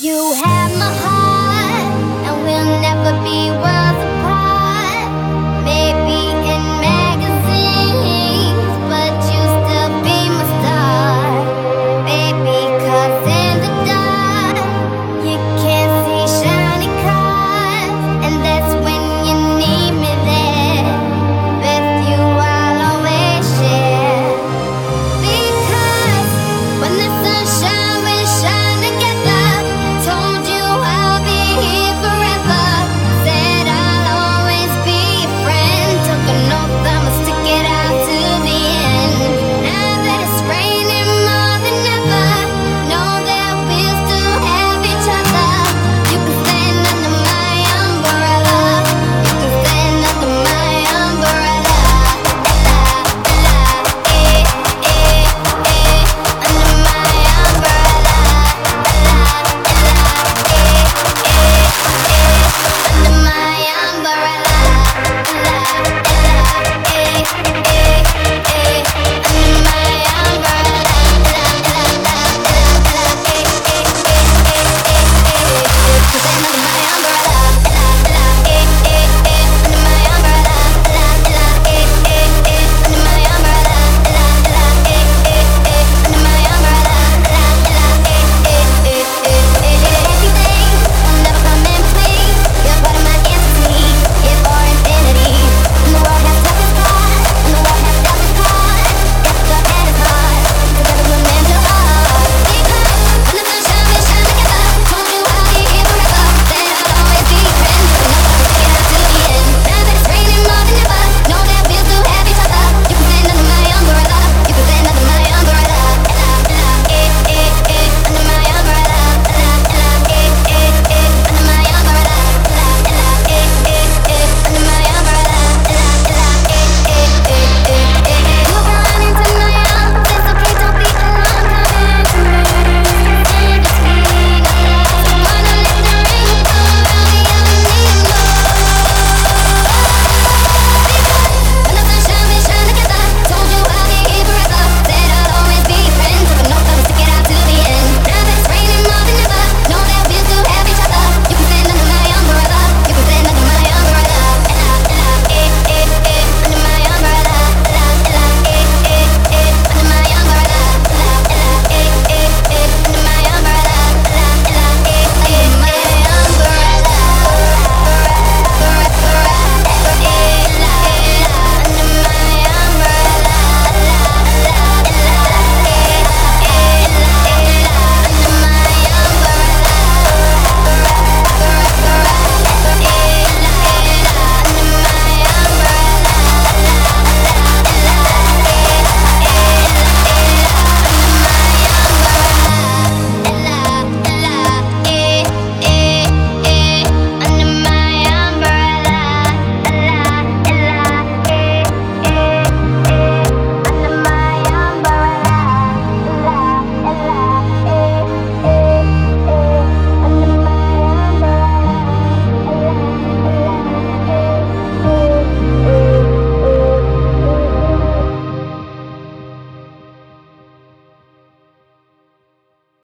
You have my heart.